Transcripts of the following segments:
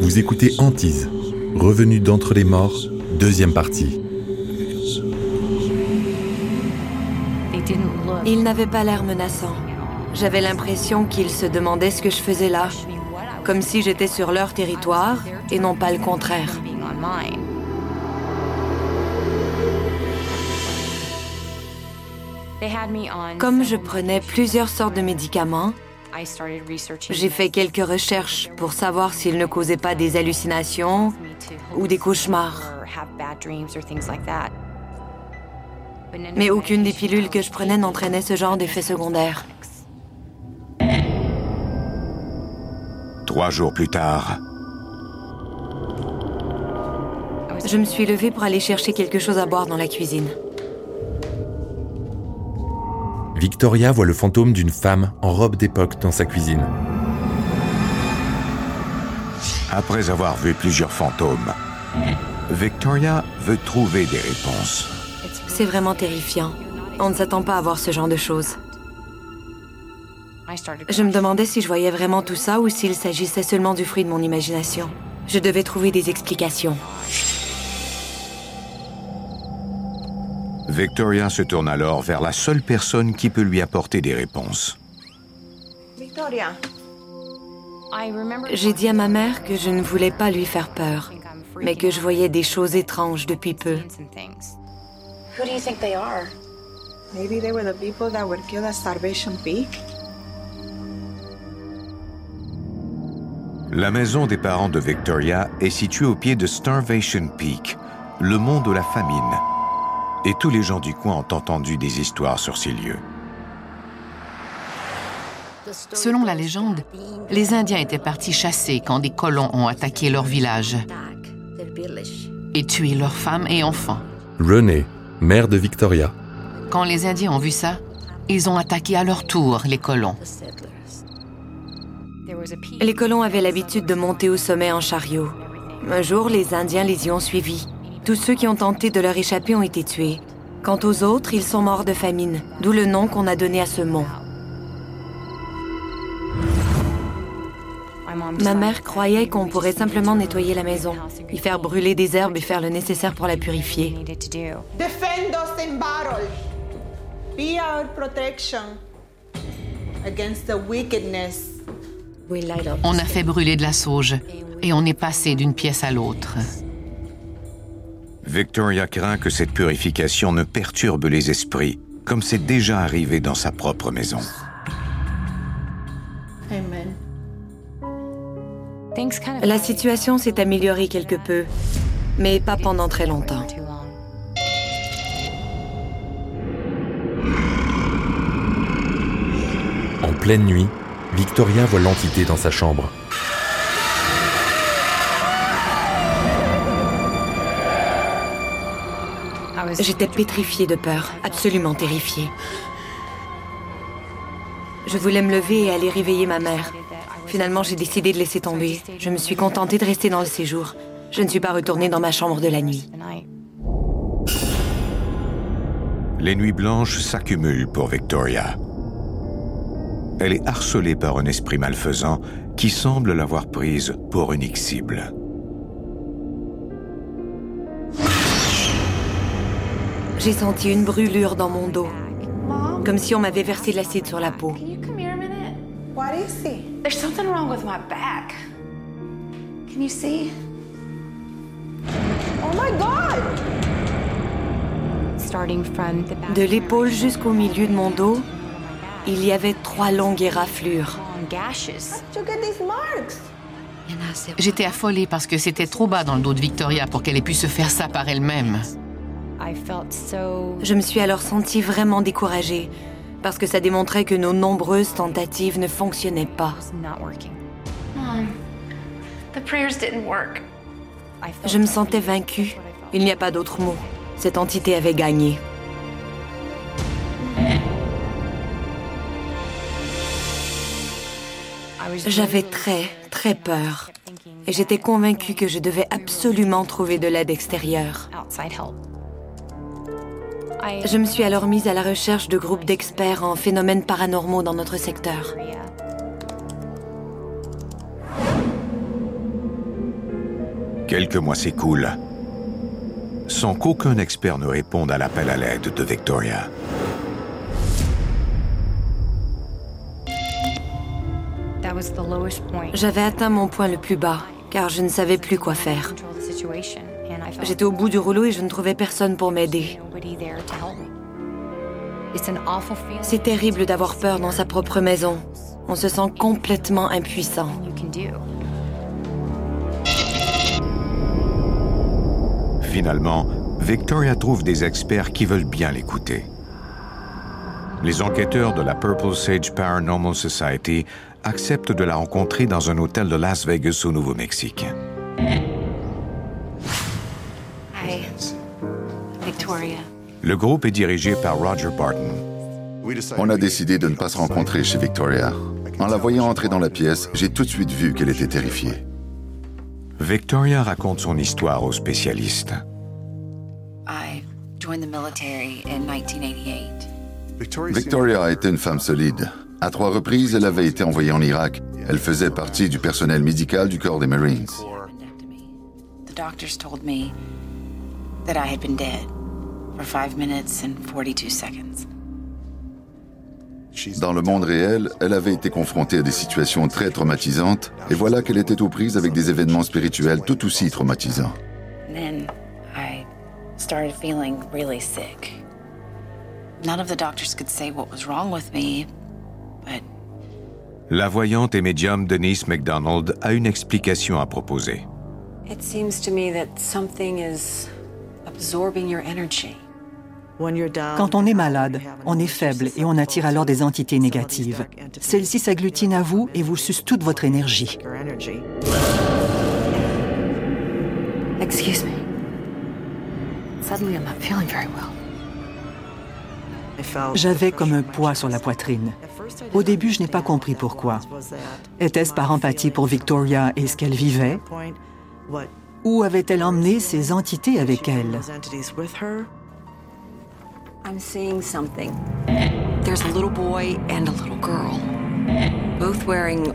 Vous écoutez Antise, revenu d'entre les morts, deuxième partie. Il n'avait pas l'air menaçant. J'avais l'impression qu'ils se demandaient ce que je faisais là, comme si j'étais sur leur territoire et non pas le contraire. Comme je prenais plusieurs sortes de médicaments, j'ai fait quelques recherches pour savoir s'ils ne causaient pas des hallucinations ou des cauchemars. Mais aucune des pilules que je prenais n'entraînait ce genre d'effet secondaire. Trois jours plus tard, Je me suis levée pour aller chercher quelque chose à boire dans la cuisine. Victoria voit le fantôme d'une femme en robe d'époque dans sa cuisine. après avoir vu plusieurs fantômes, Victoria veut trouver des réponses. C'est vraiment terrifiant. On ne s'attend pas à voir ce genre de choses. Je me demandais si je voyais vraiment tout ça ou s'il s'agissait seulement du fruit de mon imagination. Je devais trouver des explications. Victoria se tourne alors vers la seule personne qui peut lui apporter des réponses. Victoria, J'ai dit à ma mère que je ne voulais pas lui faire peur, mais que je voyais des choses étranges depuis peu. La maison des parents de Victoria est située au pied de Starvation Peak, le mont de la famine. Et tous les gens du coin ont entendu des histoires sur ces lieux. Selon la légende, les Indiens étaient partis chasser quand des colons ont attaqué leur village et tué leurs femmes et enfants. Renée, mère de Victoria, Quand les Indiens ont vu ça, ils ont attaqué à leur tour les colons. Les colons avaient l'habitude de monter au sommet en chariot. Un jour, les Indiens les y ont suivis. Tous ceux qui ont tenté de leur échapper ont été tués. Quant aux autres, ils sont morts de famine, d'où le nom qu'on a donné à ce mont. Ma mère croyait qu'on pourrait simplement nettoyer la maison, y faire brûler des herbes et faire le nécessaire pour la purifier. Defend us in battle. Be our protection against the wickedness. On a fait brûler de la sauge et on est passé d'une pièce à l'autre. Victoria craint que cette purification ne perturbe les esprits, comme c'est déjà arrivé dans sa propre maison. Amen. La situation s'est améliorée quelque peu, mais pas pendant très longtemps. en pleine nuit, Victoria voit l'entité dans sa chambre. J'étais pétrifiée de peur, absolument terrifiée. Je voulais me lever et aller réveiller ma mère. Finalement, j'ai décidé de laisser tomber. Je me suis contentée de rester dans le séjour. Je ne suis pas retournée dans ma chambre de la nuit. Les nuits blanches s'accumulent pour Victoria. Elle est harcelée par un esprit malfaisant qui semble l'avoir prise pour unique cible. J'ai senti une brûlure dans mon dos, comme si on m'avait versé de l'acide sur la peau. Can you come here a minute? What is it? There's something wrong with my back. Can you see? Oh my God! De l'épaule jusqu'au milieu de mon dos, il y avait trois longues éraflures. J'étais affolée parce que c'était trop bas dans le dos de Victoria pour qu'elle ait pu se faire ça par elle-même. Je me suis alors sentie vraiment découragée, parce que ça démontrait que nos nombreuses tentatives ne fonctionnaient pas. Mom, the prayers didn't work. Je me sentais vaincue. Il n'y a pas d'autre mot. Cette entité avait gagné. J'avais très, très peur. Et j'étais convaincue que je devais absolument trouver de l'aide extérieure. Je me suis alors mise à la recherche de groupes d'experts en phénomènes paranormaux dans notre secteur. Quelques mois s'écoulent sans qu'aucun expert ne réponde à l'appel à l'aide de Victoria. J'avais atteint mon point le plus bas, car je ne savais plus quoi faire. J'étais au bout du rouleau et je ne trouvais personne pour m'aider. C'est terrible d'avoir peur dans sa propre maison. On se sent complètement impuissant. Finalement, Victoria trouve des experts qui veulent bien l'écouter. Les enquêteurs de la Purple Sage Paranormal Society acceptent de la rencontrer dans un hôtel de Las Vegas au Nouveau-Mexique. Victoria. Le groupe est dirigé par Roger Barton. On a décidé de ne pas se rencontrer chez Victoria. En la voyant entrer dans la pièce, j'ai tout de suite vu qu'elle était terrifiée. Victoria raconte son histoire aux spécialistes. Victoria était une femme solide. À trois reprises, elle avait été envoyée en Irak. Elle faisait partie du personnel médical du corps des Marines. Dans le monde réel, elle avait été confrontée à des situations très traumatisantes, et voilà qu'elle était aux prises avec des événements spirituels tout aussi traumatisants. La voyante et médium Denise McDonald a une explication à proposer. It seems to me that something is absorbing your energy. Quand on est malade, on est faible et on attire alors des entités négatives. Celles-ci s'agglutinent à vous et vous sucent toute votre énergie. Excuse me. Suddenly I'm not feeling very well. J'avais comme un poids sur la poitrine. Au début, je n'ai pas compris pourquoi. Était-ce par empathie pour Victoria et ce qu'elle vivait? Ou avait-elle emmené ces entités avec elle? I'm seeing something. There's a little boy and a little girl, both wearing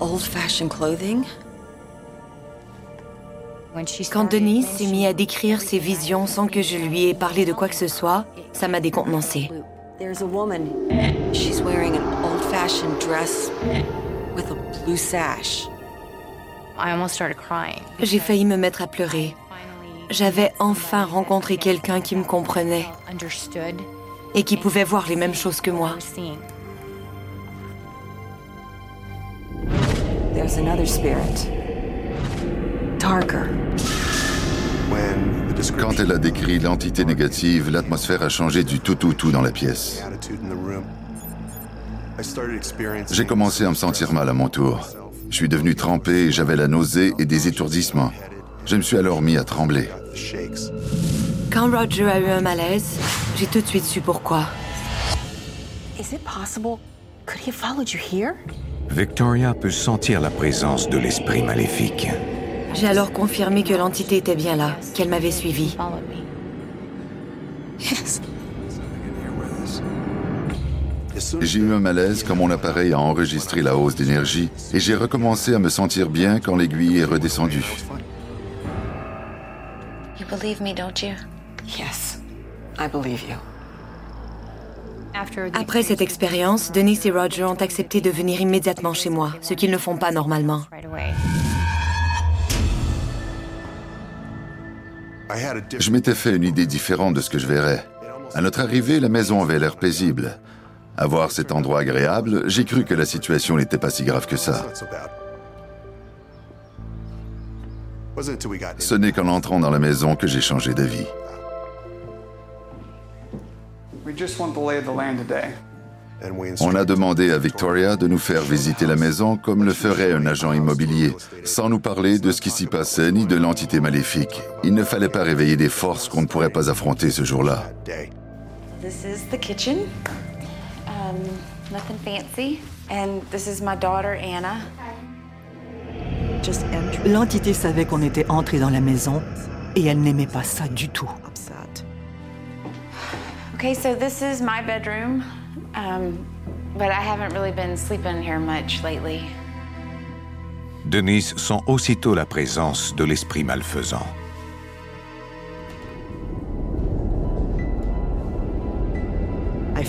old-fashioned clothing. Quand Denise s'est mis à décrire ses visions sans que je lui ai parlé de quoi que ce soit, ça m'a décontenancé. There's a woman. She's wearing an old-fashioned dress with a blue sash. I almost started crying. J'ai failli me mettre à pleurer. J'avais enfin rencontré quelqu'un qui me comprenait et qui pouvait voir les mêmes choses que moi. There's another spirit. Darker. Quand elle a décrit l'entité négative, l'atmosphère a changé du tout tout tout dans la pièce. J'ai commencé à me sentir mal à mon tour. Je suis devenu trempé et j'avais la nausée et des étourdissements. Je me suis alors mis à trembler. Quand Roger a eu un malaise, j'ai tout de suite su pourquoi. Is it possible? Could he have followed you here? Victoria peut sentir la présence de l'esprit maléfique. J'ai alors confirmé que l'entité était bien là, qu'elle m'avait suivi. J'ai eu un malaise quand mon appareil a enregistré la hausse d'énergie et j'ai recommencé à me sentir bien quand l'aiguille est redescendue. You believe me, don't you? Yes, I believe you. Après cette expérience, Denise et Roger ont accepté de venir immédiatement chez moi, ce qu'ils ne font pas normalement. Je m'étais fait une idée différente de ce que je verrais. À notre arrivée, la maison avait l'air paisible. À voir cet endroit agréable, j'ai cru que la situation n'était pas si grave que ça. Ce n'est qu'en entrant dans la maison que j'ai changé d'avis. On a demandé à Victoria de nous faire visiter la maison comme le ferait un agent immobilier, sans nous parler de ce qui s'y passait ni de l'entité maléfique. Il ne fallait pas réveiller des forces qu'on ne pourrait pas affronter ce jour-là. This is the kitchen. Um, nothing fancy. And this is my daughter Anna. L'entité savait qu'on était entré dans la maison et elle n'aimait pas ça du tout. Okay, so this is my bedroom. Um, but I haven't really been sleeping here much lately. Denise sent aussitôt la présence de l'esprit malfaisant.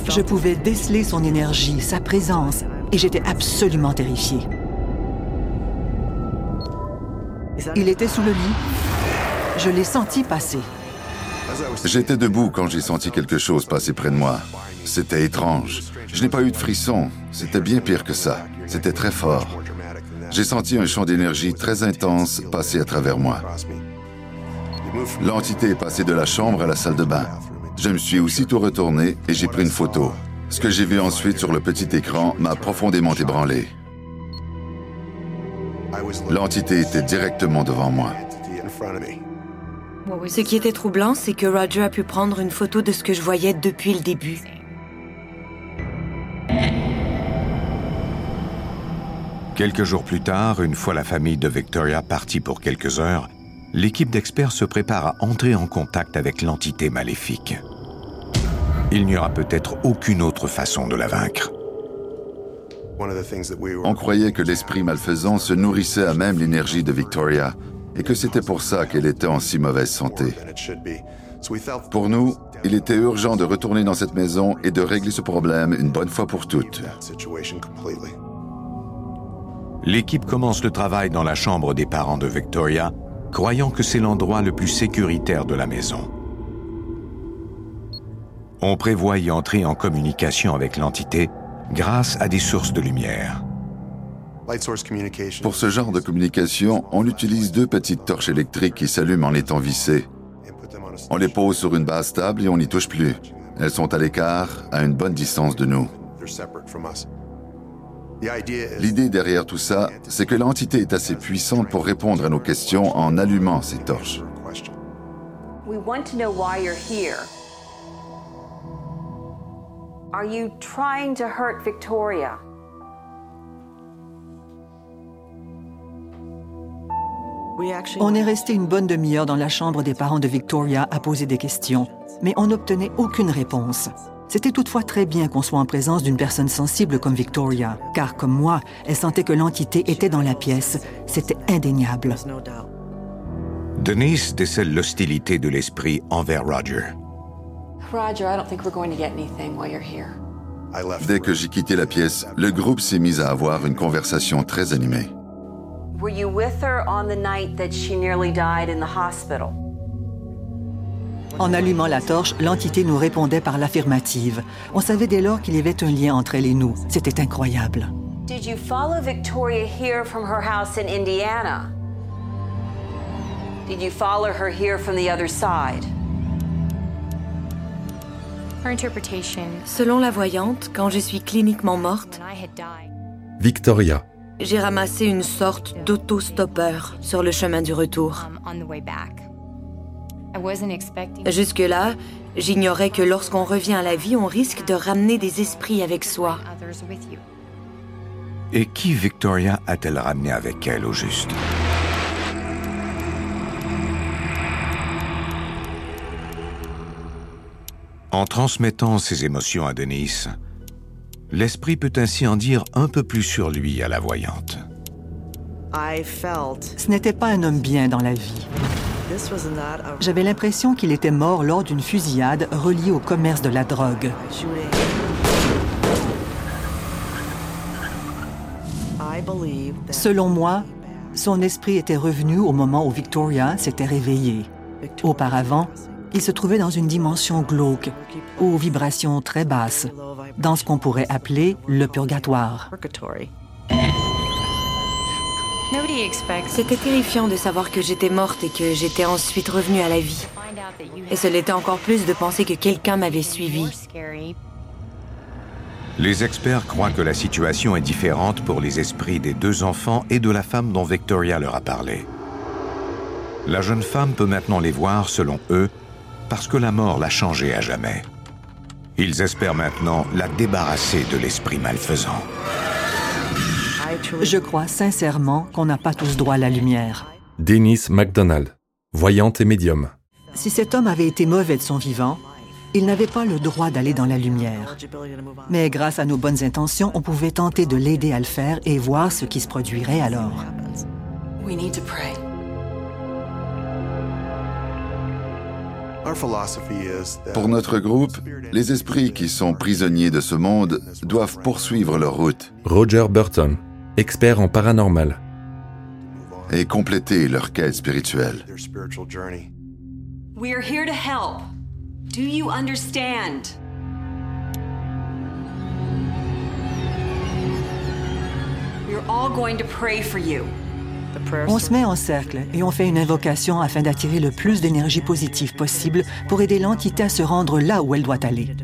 Je pouvais déceler son énergie, sa présence, et j'étais absolument terrifiée. Il était sous le lit. Je l'ai senti passer. J'étais debout quand j'ai senti quelque chose passer près de moi. C'était étrange. Je n'ai pas eu de frisson. C'était bien pire que ça. C'était très fort. J'ai senti un champ d'énergie très intense passer à travers moi. L'entité est passée de la chambre à la salle de bain. Je me suis aussitôt retourné et j'ai pris une photo. Ce que j'ai vu ensuite sur le petit écran m'a profondément ébranlé. L'entité était directement devant moi. Ce qui était troublant, c'est que Roger a pu prendre une photo de ce que je voyais depuis le début. Quelques jours plus tard, une fois la famille de Victoria partie pour quelques heures, l'équipe d'experts se prépare à entrer en contact avec l'entité maléfique. Il n'y aura peut-être aucune autre façon de la vaincre. On croyait que l'esprit malfaisant se nourrissait à même l'énergie de Victoria et que c'était pour ça qu'elle était en si mauvaise santé. Pour nous, il était urgent de retourner dans cette maison et de régler ce problème une bonne fois pour toutes. L'équipe commence le travail dans la chambre des parents de Victoria, croyant que c'est l'endroit le plus sécuritaire de la maison. On prévoit y entrer en communication avec l'entité grâce à des sources de lumière. Pour ce genre de communication, on utilise deux petites torches électriques qui s'allument en étant vissées. On les pose sur une base stable et on n'y touche plus. Elles sont à l'écart, à une bonne distance de nous. L'idée derrière tout ça, c'est que l'entité est assez puissante pour répondre à nos questions en allumant ces torches. Are you trying to hurt Victoria? On est resté une bonne demi-heure dans la chambre des parents de Victoria à poser des questions, mais on n'obtenait aucune réponse. C'était toutefois très bien qu'on soit en présence d'une personne sensible comme Victoria, car comme moi, elle sentait que l'entité était dans la pièce. C'était indéniable. Denise décèle l'hostilité de l'esprit envers Roger. Dès que j'ai quitté la pièce, le groupe s'est mis à avoir une conversation très animée. Were you with her on the night that she nearly died in the hospital? En allumant la torche, l'entité nous répondait par l'affirmative. On savait dès lors qu'il y avait un lien entre elle et nous. C'était incroyable. Did you follow Victoria here from her house in Indiana? Did you follow her here from the other side? Selon la voyante, quand je suis cliniquement morte, Victoria, j'ai ramassé une sorte d'auto-stoppeur sur le chemin du retour. Jusque-là, j'ignorais que lorsqu'on revient à la vie, on risque de ramener des esprits avec soi. Et qui Victoria a-t-elle ramené avec elle au juste? En transmettant ses émotions à Denise, l'esprit peut ainsi en dire un peu plus sur lui à la voyante. Ce n'était pas un homme bien dans la vie. J'avais l'impression qu'il était mort lors d'une fusillade reliée au commerce de la drogue. Selon moi, son esprit était revenu au moment où Victoria s'était réveillée. Auparavant, il se trouvait dans une dimension glauque, aux vibrations très basses, dans ce qu'on pourrait appeler le purgatoire. C'était terrifiant de savoir que j'étais morte et que j'étais ensuite revenue à la vie. Et ce l'était encore plus de penser que quelqu'un m'avait suivi. Les experts croient que la situation est différente pour les esprits des deux enfants et de la femme dont Victoria leur a parlé. La jeune femme peut maintenant les voir, selon eux, parce que la mort l'a changée à jamais. Ils espèrent maintenant la débarrasser de l'esprit malfaisant. Je crois sincèrement qu'on n'a pas tous droit à la lumière. Dennis MacDonald, voyante et médium. Si cet homme avait été mauvais de son vivant, il n'avait pas le droit d'aller dans la lumière. Mais grâce à nos bonnes intentions, on pouvait tenter de l'aider à le faire et voir ce qui se produirait alors. We need to pray. Pour notre groupe, les esprits qui sont prisonniers de ce monde doivent poursuivre leur route. Roger Burton, expert en paranormal. Et compléter leur quête spirituelle. We are here to help. Do you understand? We're all going to pray for you. On se met en cercle et on fait une invocation afin d'attirer le plus d'énergie positive possible pour aider l'entité à se rendre là où elle doit aller.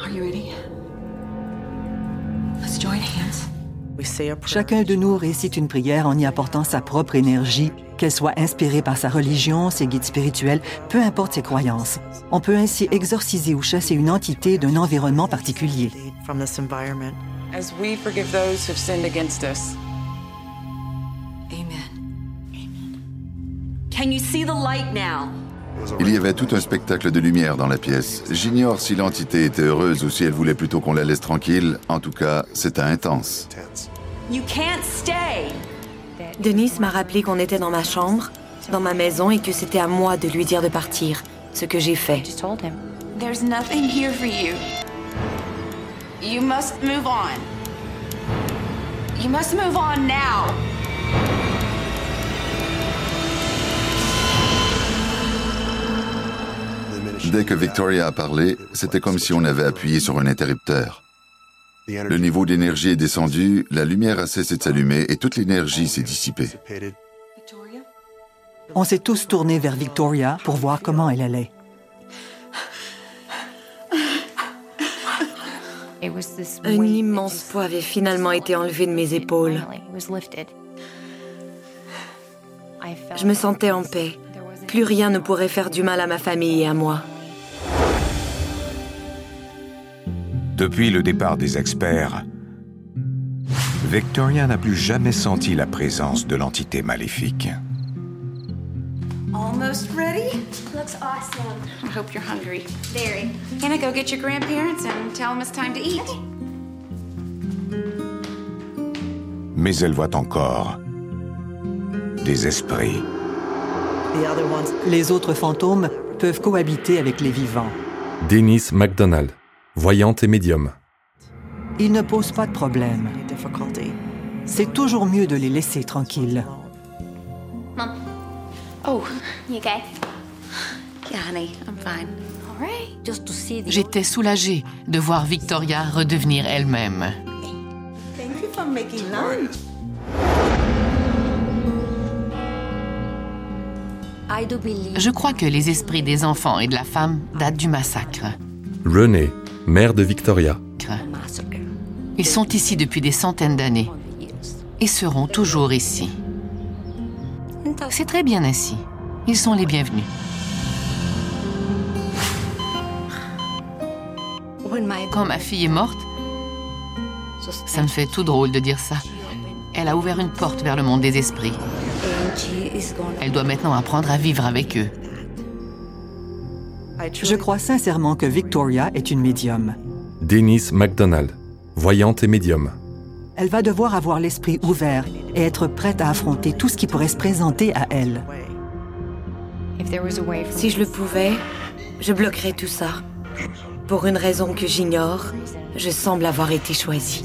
Are you ready? Let's join hands. Chacun de nous récite une prière en y apportant sa propre énergie, qu'elle soit inspirée par sa religion, ses guides spirituels, peu importe ses croyances. On peut ainsi exorciser ou chasser une entité d'un environnement particulier. As we forgive those who've sinned against us. Il y avait tout un spectacle de lumière dans la pièce. J'ignore si l'entité était heureuse ou si elle voulait plutôt qu'on la laisse tranquille. En tout cas, c'était intense. You can't stay. Denis m'a rappelé qu'on était dans ma chambre, dans ma maison, et que c'était à moi de lui dire de partir. Ce que j'ai fait. There's nothing here for you. You must move on. You must move on now. Dès que Victoria a parlé, c'était comme si on avait appuyé sur un interrupteur. Le niveau d'énergie est descendu, la lumière a cessé de s'allumer et toute l'énergie s'est dissipée. On s'est tous tournés vers Victoria pour voir comment elle allait. Un immense poids avait finalement été enlevé de mes épaules. Je me sentais en paix. Plus rien ne pourrait faire du mal à ma famille et à moi. Depuis le départ des experts, Victoria n'a plus jamais senti la présence de l'entité maléfique. Almost ready? Looks awesome. I hope you're hungry. Very. Gonna go get your grandparents and tell them it's time to eat? Mais elle voit encore des esprits. Les autres fantômes peuvent cohabiter avec les vivants. Dennis MacDonald, voyante et médium. Ils ne posent pas de problème. C'est toujours mieux de les laisser tranquilles. Mom. Oh, You okay? yeah, honey, I'm fine. All right. J'étais soulagée de voir Victoria redevenir elle-même. Je crois que les esprits des enfants et de la femme datent du massacre. Renée, mère de Victoria. Ils sont ici depuis des centaines d'années et seront toujours ici. C'est très bien ainsi. Ils sont les bienvenus. Quand ma fille est morte, ça me fait tout drôle de dire ça. Elle a ouvert une porte vers le monde des esprits. Elle doit maintenant apprendre à vivre avec eux. Je crois sincèrement que Victoria est une médium. Dennis MacDonald, voyante et médium. Elle va devoir avoir l'esprit ouvert et être prête à affronter tout ce qui pourrait se présenter à elle. Si je le pouvais, je bloquerais tout ça. Pour une raison que j'ignore, je semble avoir été choisie.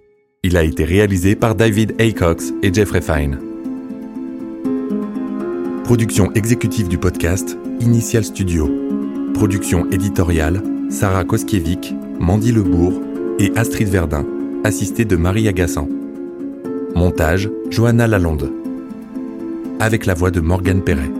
Il a été réalisé par David Aycox et Jeffrey Fine. Production exécutive du podcast, Initial Studio. Production éditoriale, Sarah Koskiewicz, Mandy Lebourg et Astrid Verdun, assistée de Marie Agassan. Montage, Johanna Lalonde. Avec la voix de Morgane Perret.